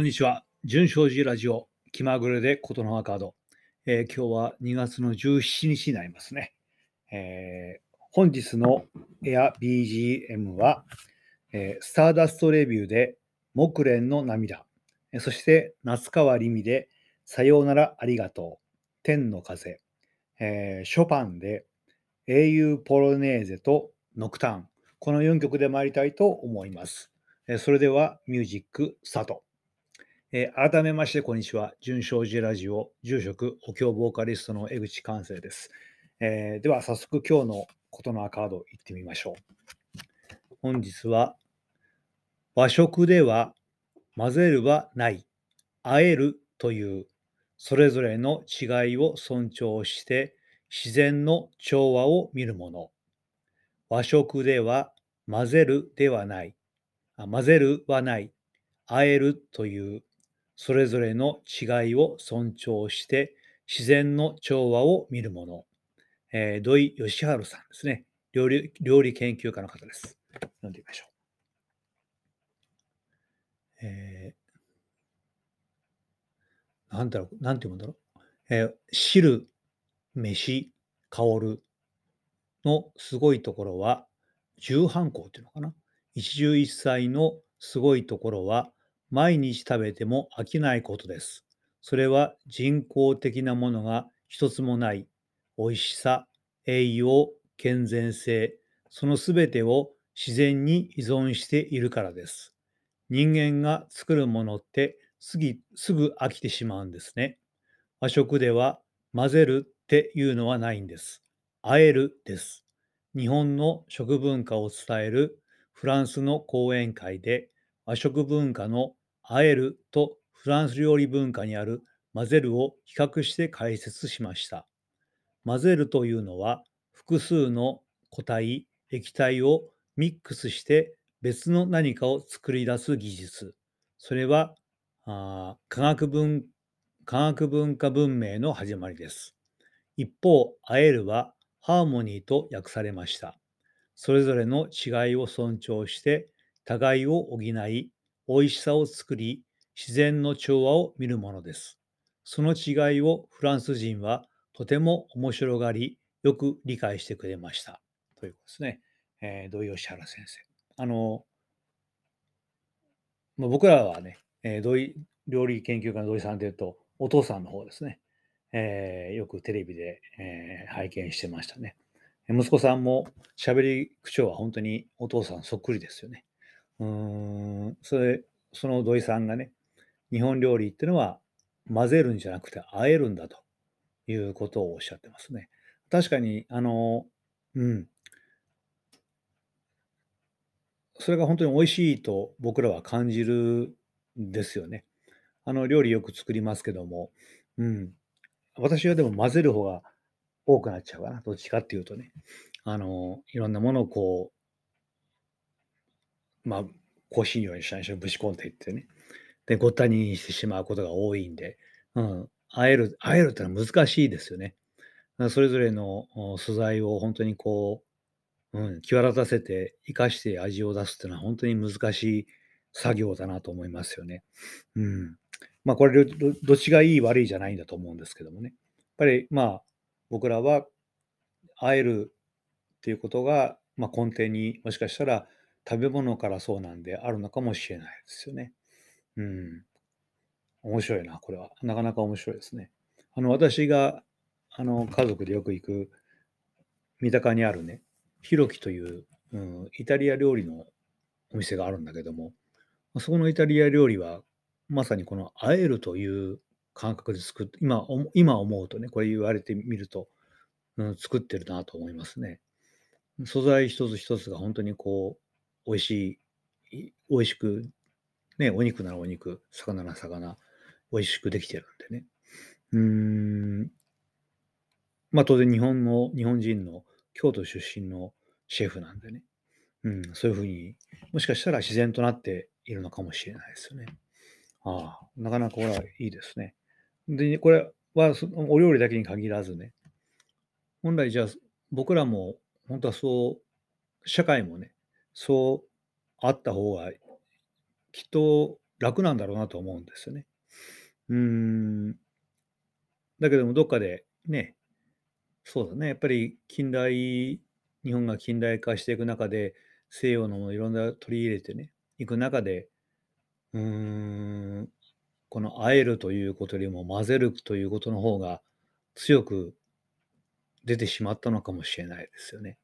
こんにちは。純正寺ラジオ気まぐれで琴の葉カード、えー今日は2月の17日になりますね。えー本日の Air BGM は、えースターダストレビューで木蓮の涙、そして夏川りみでさようならありがとう、天の風、えショパンで英雄ポロネーゼとノクターン、この4曲で参りたいと思います。それではミュージックスタート。えー改めまして、こんにちは。純正寺ラジオ住職お経ボーカリストの江口寛生です。えーでは、早速今日のことのカードいってみましょう。本日は、和食では混ぜるはない、あえるという、それぞれの違いを尊重して自然の調和を見るもの。和食では混ぜるではない、あ混ぜるはない、あえるという、それぞれの違いを尊重して自然の調和を見るもの。えー土井義治さんですね料理。料理研究家の方です。読んでみましょう。えーなんだろう、なんて読むんだろう。えー汁、飯、香るのすごいところは、重犯行っていうのかな。一汁一菜のすごいところは、毎日食べても飽きないことです。それは人工的なものが一つもない美味しさ、栄養、健全性、そのすべてを自然に依存しているからです。人間が作るものってすぐすぐ飽きてしまうんですね。和食では混ぜるっていうのはないんです。あえるです。日本の食文化を伝えるフランスの講演会で和食文化のあえるとフランス料理文化にある混ぜるを比較して解説しました。混ぜるというのは複数の固体、液体をミックスして別の何かを作り出す技術。それはあ科学文科学文化文明の始まりです。一方、あえるはハーモニーと訳されました。それぞれの違いを尊重して互いを補い、美味しさを作り、自然の調和を見るものです。その違いをフランス人はとても面白がり、よく理解してくれました。ということですね。えー土井善原先生。あの、まあ、僕らはね、えー土井料理研究家の土井さんというと、お父さんの方ですね。えーよくテレビで、えー拝見してましたね。息子さんも喋り口調は本当にお父さんそっくりですよね。うーん、それ、その土井さんがね、日本料理ってのは混ぜるんじゃなくて和えるんだということをおっしゃってますね。確かに、あの、うん。それが本当に美味しいと僕らは感じるんですよね。あの、料理よく作りますけども、うん。私はでも混ぜる方が多くなっちゃうかな。どっちかっていうとね。あの、いろんなものをこう、まあ、香辛料に最初にぶち込んでいってね。で、ごったにしてしまうことが多いんで、うん。あえる、あえるってのは難しいですよね。それぞれの素材を本当にこう、うん、際立たせて生かして味を出すっていうのは本当に難しい作業だなと思いますよね。うん。まあこれどどっちがいい悪いじゃないんだと思うんですけどもね。やっぱりまあ僕らは会えるっていうことが、まあ、根底にもしかしたら食べ物からそうなんであるのかもしれないですよね。うん。面白いな、これは。なかなか面白いですね。あの私があの家族でよく行く三鷹にあるね、ひろきという、うん、イタリア料理のお店があるんだけども、そこのイタリア料理はまさにこのあえるという感覚で作って、今おも今思うとね、これ言われてみると、うん、作ってるなと思いますね。素材一つ一つが本当にこう、美味しい、美味しく、ね、お肉ならお肉、魚なら魚、美味しくできてるんでね。うーん、まあ当然日本の、日本人の京都出身のシェフなんでね。うん、そういうふうに、もしかしたら自然となっているのかもしれないですよね。ああ、なかなかこれはいいですね。で、これはそのお料理だけに限らずね、本来じゃあ僕らも本当はそう、社会もね、そうあった方がきっと楽なんだろうなと思うんですよね。うーん。だけどもどっかでね、そうだね、やっぱり近代日本が近代化していく中で、西洋のものいろんな取り入れてね、いく中で、うーん、この和えるということよりも混ぜるということの方が強く出てしまったのかもしれないですよね。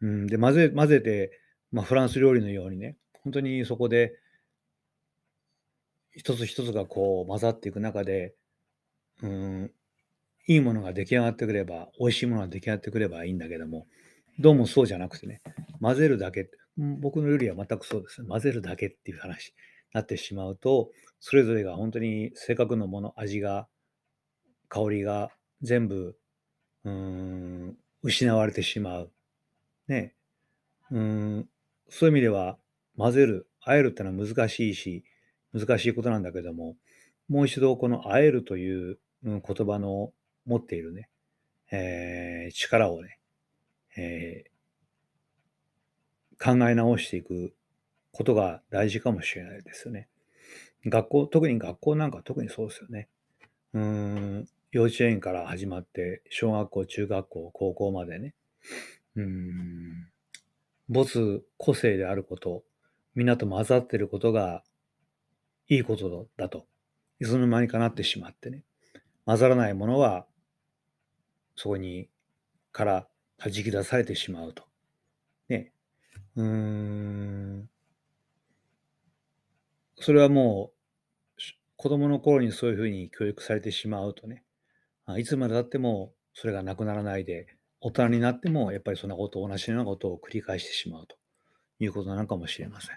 うん、で、混ぜ混ぜて、まあ、フランス料理のようにね、本当にそこで一つ一つがこう混ざっていく中で、うん、いいものが出来上がってくれば、美味しいものが出来上がってくればいいんだけども、どうもそうじゃなくてね、混ぜるだけ、僕の料理は全くそうですね。混ぜるだけっていう話になってしまうと、それぞれが本当にせっかくのもの、味が、香りが全部、うん、失われてしまう。ね。うん、そういう意味では、混ぜる、和えるってのは難しいし、難しいことなんだけども、もう一度この和えるという、言葉の持っているね、えー力をね、えー考え直していくことが大事かもしれないですよね。学校、特に学校なんか特にそうですよね。うん、幼稚園から始まって、小学校、中学校、高校までね。うーん、没個性であること、みんなと混ざってることがいいことだと、いつの間にかなってしまってね。混ざらないものは、そこに、から弾き出されてしまうと。ね。うーん、それはもう、子供の頃にそういうふうに教育されてしまうとね、いつまで経ってもそれがなくならないで、大人になってもやっぱりそんなこと、同じようなことを繰り返してしまうということなのかもしれません。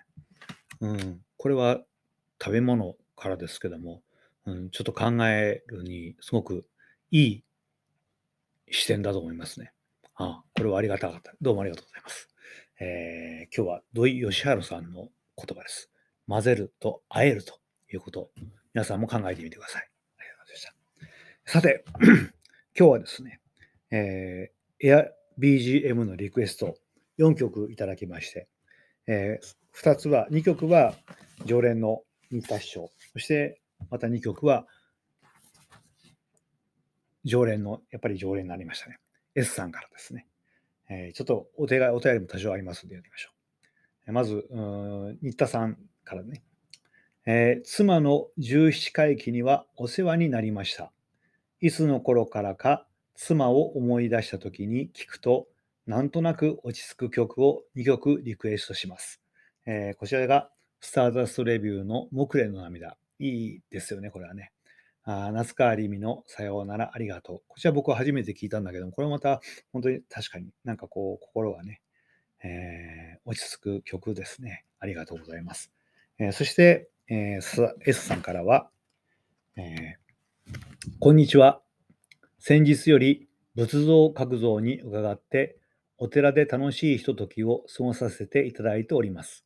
うん、これは食べ物からですけども、うん、ちょっと考えるにすごくいい視点だと思いますね。あこれはありがたかった。どうもありがとうございます。えー今日は土井善晴さんの言葉です。混ぜると和えるということ、皆さんも考えてみてください。ありがとうございました。さて、今日はですね、えー、エア BGM のリクエスト4曲いただきまして、え2つは、2曲は常連の新田師匠、そしてまた2曲は常連の、やっぱり常連になりましたね。S さんからですね。えーちょっとお手がお便りも多少ありますのでやりましょう。まず、新田さんからね。えー妻の17回忌にはお世話になりました。いつの頃からか妻を思い出した時に聞くと、なんとなく落ち着く曲を2曲リクエストします。えーこちらがスターダストレビューの木蓮の涙。いいですよね、これはね。あ夏川りみのさようならありがとう。こちら僕は初めて聞いたんだけども、これまた本当に確かになんかこう心がね、えー落ち着く曲ですね。ありがとうございます。えーそして、えー S さんからは、えーこんにちは。先日より仏像覚像に伺って、お寺で楽しいひとときを過ごさせていただいております。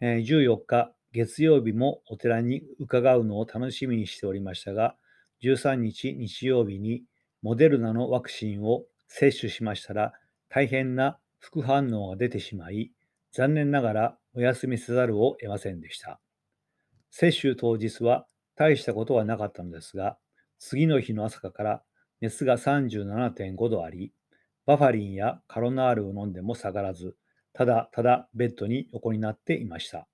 14日、月曜日もお寺に伺うのを楽しみにしておりましたが、13日日曜日にモデルナのワクチンを接種しましたら、大変な副反応が出てしまい、残念ながらお休みせざるを得ませんでした。接種当日は大したことはなかったのですが、次の日の朝から熱が37.5度あり、バファリンやカロナールを飲んでも下がらず、ただただベッドに横になっていました。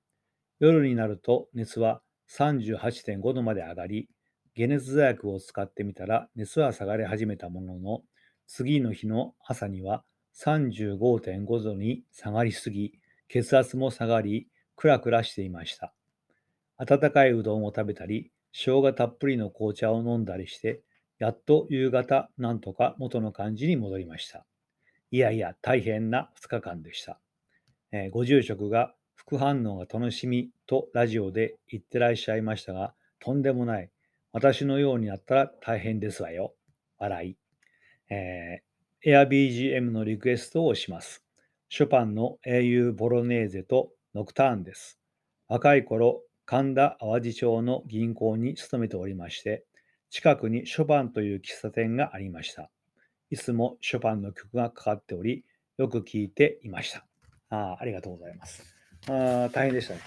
夜になると熱は38.5度まで上がり、解熱剤薬を使ってみたら熱は下がり始めたものの、次の日の朝には35.5度に下がりすぎ、血圧も下がり、クラクラしていました。温かいうどんを食べたり、生姜たっぷりの紅茶を飲んだりして、やっと夕方、なんとか元の感じに戻りました。いやいや、大変な2日間でした。えーご住職が副反応が楽しみとラジオで言ってらっしゃいましたが、とんでもない。私のようになったら大変ですわよ。笑い。えー、AirBGM のリクエストをします。ショパンの英雄ボロネーゼとノクターンです。若い頃、神田淡路町の銀行に勤めておりまして、近くにショパンという喫茶店がありました。いつもショパンの曲がかかっており、よく聴いていました。あありがとうございます。あ大変でしたね。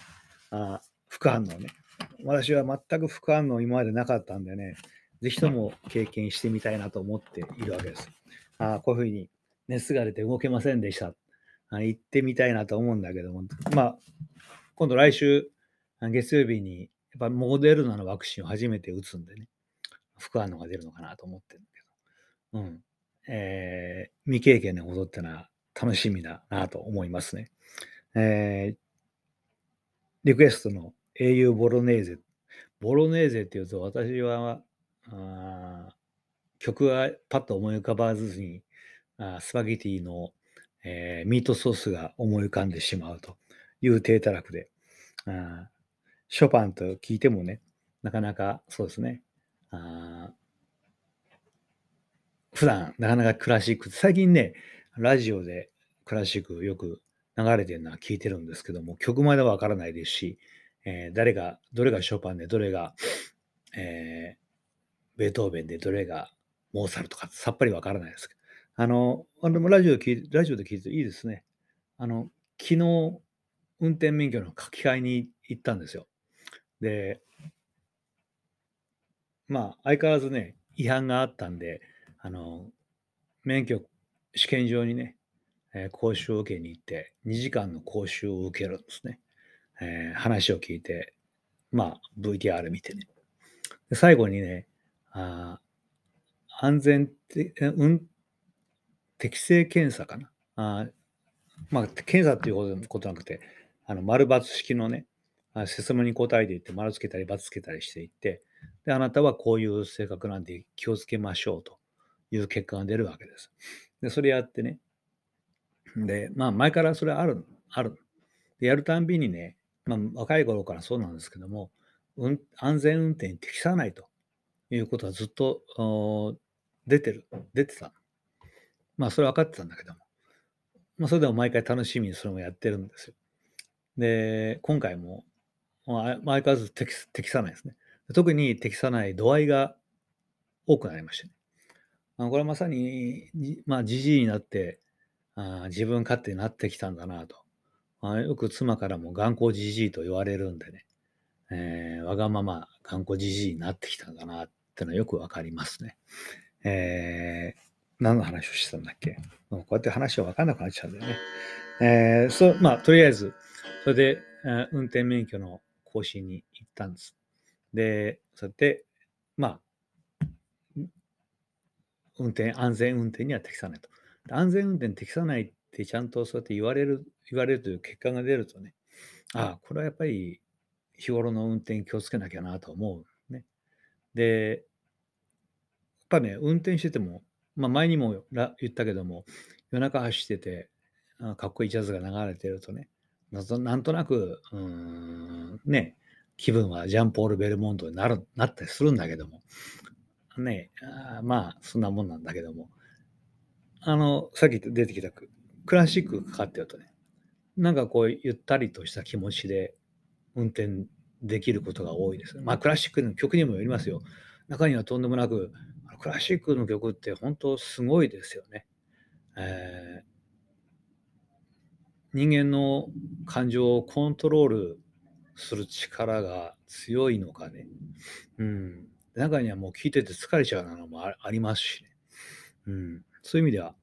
あ副反応ね。私は全く副反応今までなかったんでね、ぜひとも経験してみたいなと思っているわけです。あ、こういうふうに熱が出て動けませんでした。あ行ってみたいなと思うんだけども、まあ、今度来週、月曜日に、やっぱモデルナのワクチンを初めて打つんでね、副反応が出るのかなと思ってるんだけど、うん。えー、未経験のことってのは楽しみだなと思いますね。えー、リクエストの英雄ボロネーゼ。ボロネーゼっていうと私は、あ曲はパッと思い浮かばずに、あスパゲティの、えー、ミートソースが思い浮かんでしまうという低たらくで、あショパンと聞いてもね、なかなかそうですね、あ普段なかなかクラシック、最近ね、ラジオでクラシックよく流れてるのは聞いてるんですけども、曲まではわからないですし、えー、誰が、どれがショパンで、どれが、えー、ベートーベンで、どれがモーサルとかさっぱりわからないですけど、あの、あのラジオで聞いラジオで聞いていいですね。あの、昨日、運転免許の書き換えに行ったんですよ。で、まあ、相変わらずね、違反があったんで、あの、免許試験場にね、えー、講習を受けに行って、2時間の講習を受けるんですね。えー、話を聞いて、まあ、VTR 見てね。で最後にね、あ安全て、うん、適正検査かな。あまあ、検査っていうことなくて、あの丸×式のね、質問に答えていって、丸つけたり×つけたりしていって、で、あなたはこういう性格なんで気をつけましょうという結果が出るわけです。で、それやってね、で、まあ、前からそれある、ある。で、やるたんびにね、まあ、若い頃からそうなんですけども、うん、安全運転に適さないということはずっと出てる、出てた。まあ、それ分かってたんだけども、まあ、それでも毎回楽しみにそれもやってるんですよ。で、今回も、まあ、相変わらず適適さないですね。特に適さない度合いが多くなりましたね。あこれはまさに、まあ、じじいになって、あ自分勝手になってきたんだなと。あよく妻からも頑固じじいと言われるんでね、えー、わがまま頑固じじいになってきたんだなってのはよくわかりますね。えー、何の話をしてたんだっけ？こうやって話はわかんなくなっちゃうんだよね。えー、そう、まあ、とりあえず、それで、えー、運転免許の更新に行ったんです。で、そうやって、まあ、運転、安全運転には適さないと。安全運転適さないってちゃんとそうやって言われる、言われるという結果が出るとね、ああ、これはやっぱり日頃の運転気をつけなきゃなと思う。ね。で、やっぱね、運転してても、まあ前にも言ったけども、夜中走ってて、かっこいいジャズが流れてるとね、なんとなく、うん、ね、気分はジャンポール・ベルモンドになるなったりするんだけども、ね、あまあ、そんなもんなんだけども、あの、さっき出てきたクラシックかかってるとね、なんかこう、ゆったりとした気持ちで運転できることが多いです。まあ、クラシックの曲にもよりますよ。中にはとんでもなく、クラシックの曲って本当すごいですよね。えー、人間の感情をコントロールする力が強いのかね。うん。中にはもう聞いてて疲れちゃうなのもありますしね。うん。そういう意味では、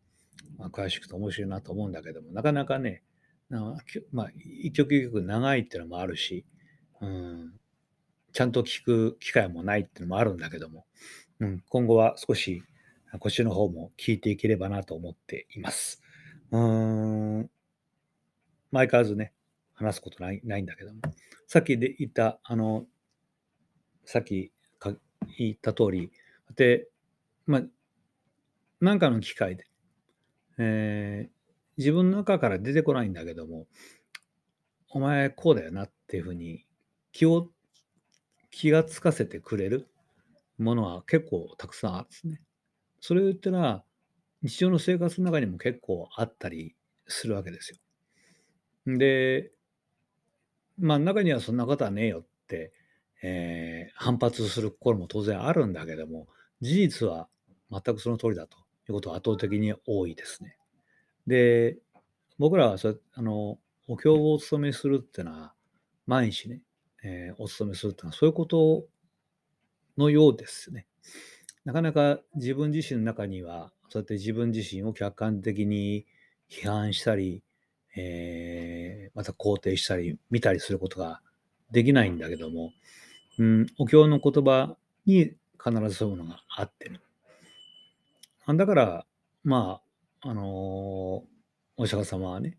まあ、詳しくて面白いなと思うんだけども、なかなかね、まあ、一曲一曲長いっていうのもあるし、うん、ちゃんと聞く機会もないっていうのもあるんだけども、うん、今後は少しこっちの方も聞いていければなと思っています。うん、相変わらずね、話すことないないんだけども、さっきで言った、あの、さっき言った通り、で、まあ、なんかの機会で、えー、自分の中から出てこないんだけども、お前こうだよなっていうふうに気を、気がつかせてくれるものは結構たくさんあるんですね。それを言ったら、日常の生活の中にも結構あったりするわけですよ。で、まあ中にはそんなことはねえよって、えー、反発する心も当然あるんだけども、事実は全くその通りだということは圧倒的に多いですね。で、僕らはそあのお経をお務めするっていうのは、毎日ね、えーお勤めするっていうのはそういうことのようですね。なかなか自分自身の中には、そうやって自分自身を客観的に批判したり、えーまた肯定したり、見たりすることができないんだけども、うん、お経の言葉に必ずそういうものがあってる。だから、まあ、あのーお釈迦様はね、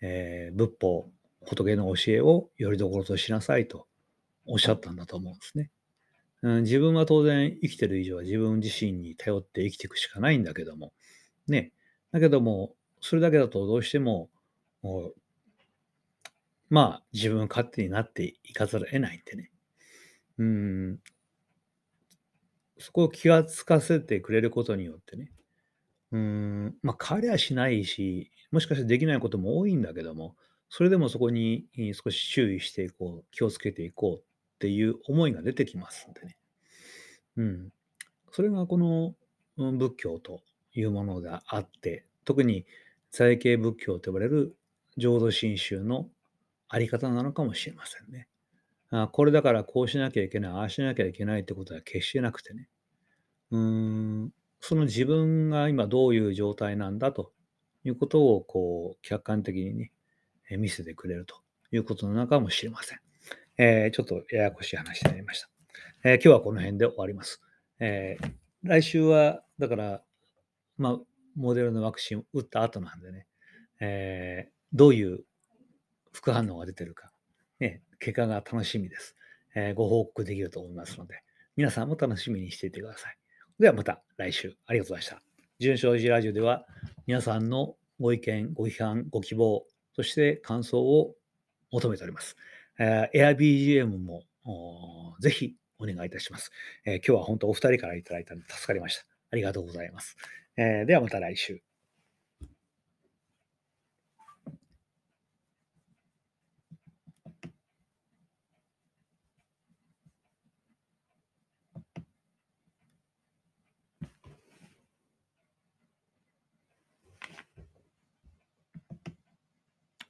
えー仏法、仏の教えをよりどころとしなさいとおっしゃったんだと思うんですね。うん、自分は当然生きてる以上は自分自身に頼って生きていくしかないんだけども、ね。だけども、それだけだとどうしても、もうまあ自分勝手になっていかざるを得ないんでね。うん、そこを気がつかせてくれることによってね、うん、まあ変わりはしないし、もしかしてできないことも多いんだけども、それでもそこに少し注意していこう、気をつけていこうっていう思いが出てきますんでね。うん。それがこの仏教というものがあって、特に在形仏教と呼ばれる浄土真宗のあり方なのかもしれませんね。あこれだからこうしなきゃいけない、ああしなきゃいけないってことは決してなくてね。うーん、その自分が今どういう状態なんだということをこう客観的にね、見せてくれるということなのかもしれません。えーちょっとややこしい話になりました。えー今日はこの辺で終わります。えー来週は、だから、まあ、モデルのワクチン打った後なんでね、えーどういう副反応が出てるか、ね、結果が楽しみです、えーご報告できると思いますので、皆さんも楽しみにしていてください。ではまた来週ありがとうございました。純正寺ラジオでは皆さんのご意見、ご批判、ご希望、そして感想を求めております。えー AirBGM もぜひお願いいたします、えー今日は本当お二人からいただいたので助かりました。ありがとうございます。えーではまた来週。